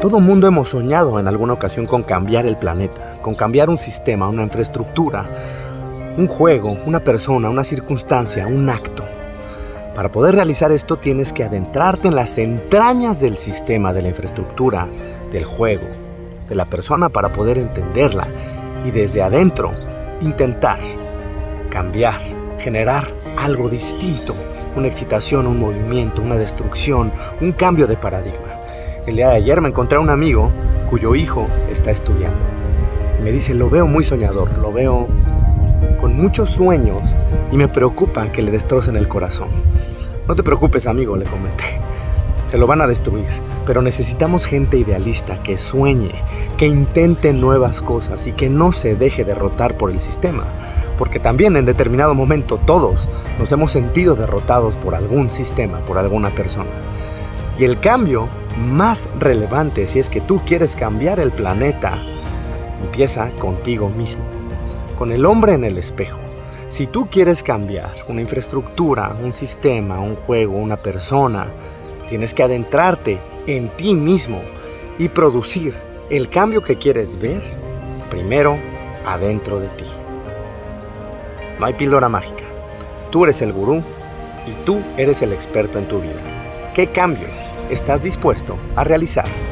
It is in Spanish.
Todo mundo hemos soñado en alguna ocasión con cambiar el planeta, con cambiar un sistema, una infraestructura, un juego, una persona, una circunstancia, un acto. Para poder realizar esto tienes que adentrarte en las entrañas del sistema, de la infraestructura, del juego, de la persona para poder entenderla y desde adentro intentar cambiar, generar algo distinto, una excitación, un movimiento, una destrucción, un cambio de paradigma. El día de ayer me encontré a un amigo cuyo hijo está estudiando. Me dice, lo veo muy soñador, lo veo con muchos sueños y me preocupa que le destrocen el corazón. No te preocupes amigo, le comenté. Se lo van a destruir, pero necesitamos gente idealista que sueñe, que intente nuevas cosas y que no se deje derrotar por el sistema, porque también en determinado momento todos nos hemos sentido derrotados por algún sistema, por alguna persona. Y el cambio más relevante si es que tú quieres cambiar el planeta, empieza contigo mismo, con el hombre en el espejo. Si tú quieres cambiar una infraestructura, un sistema, un juego, una persona, tienes que adentrarte en ti mismo y producir el cambio que quieres ver primero adentro de ti. No hay píldora mágica. Tú eres el gurú y tú eres el experto en tu vida. ¿Qué cambios estás dispuesto a realizar?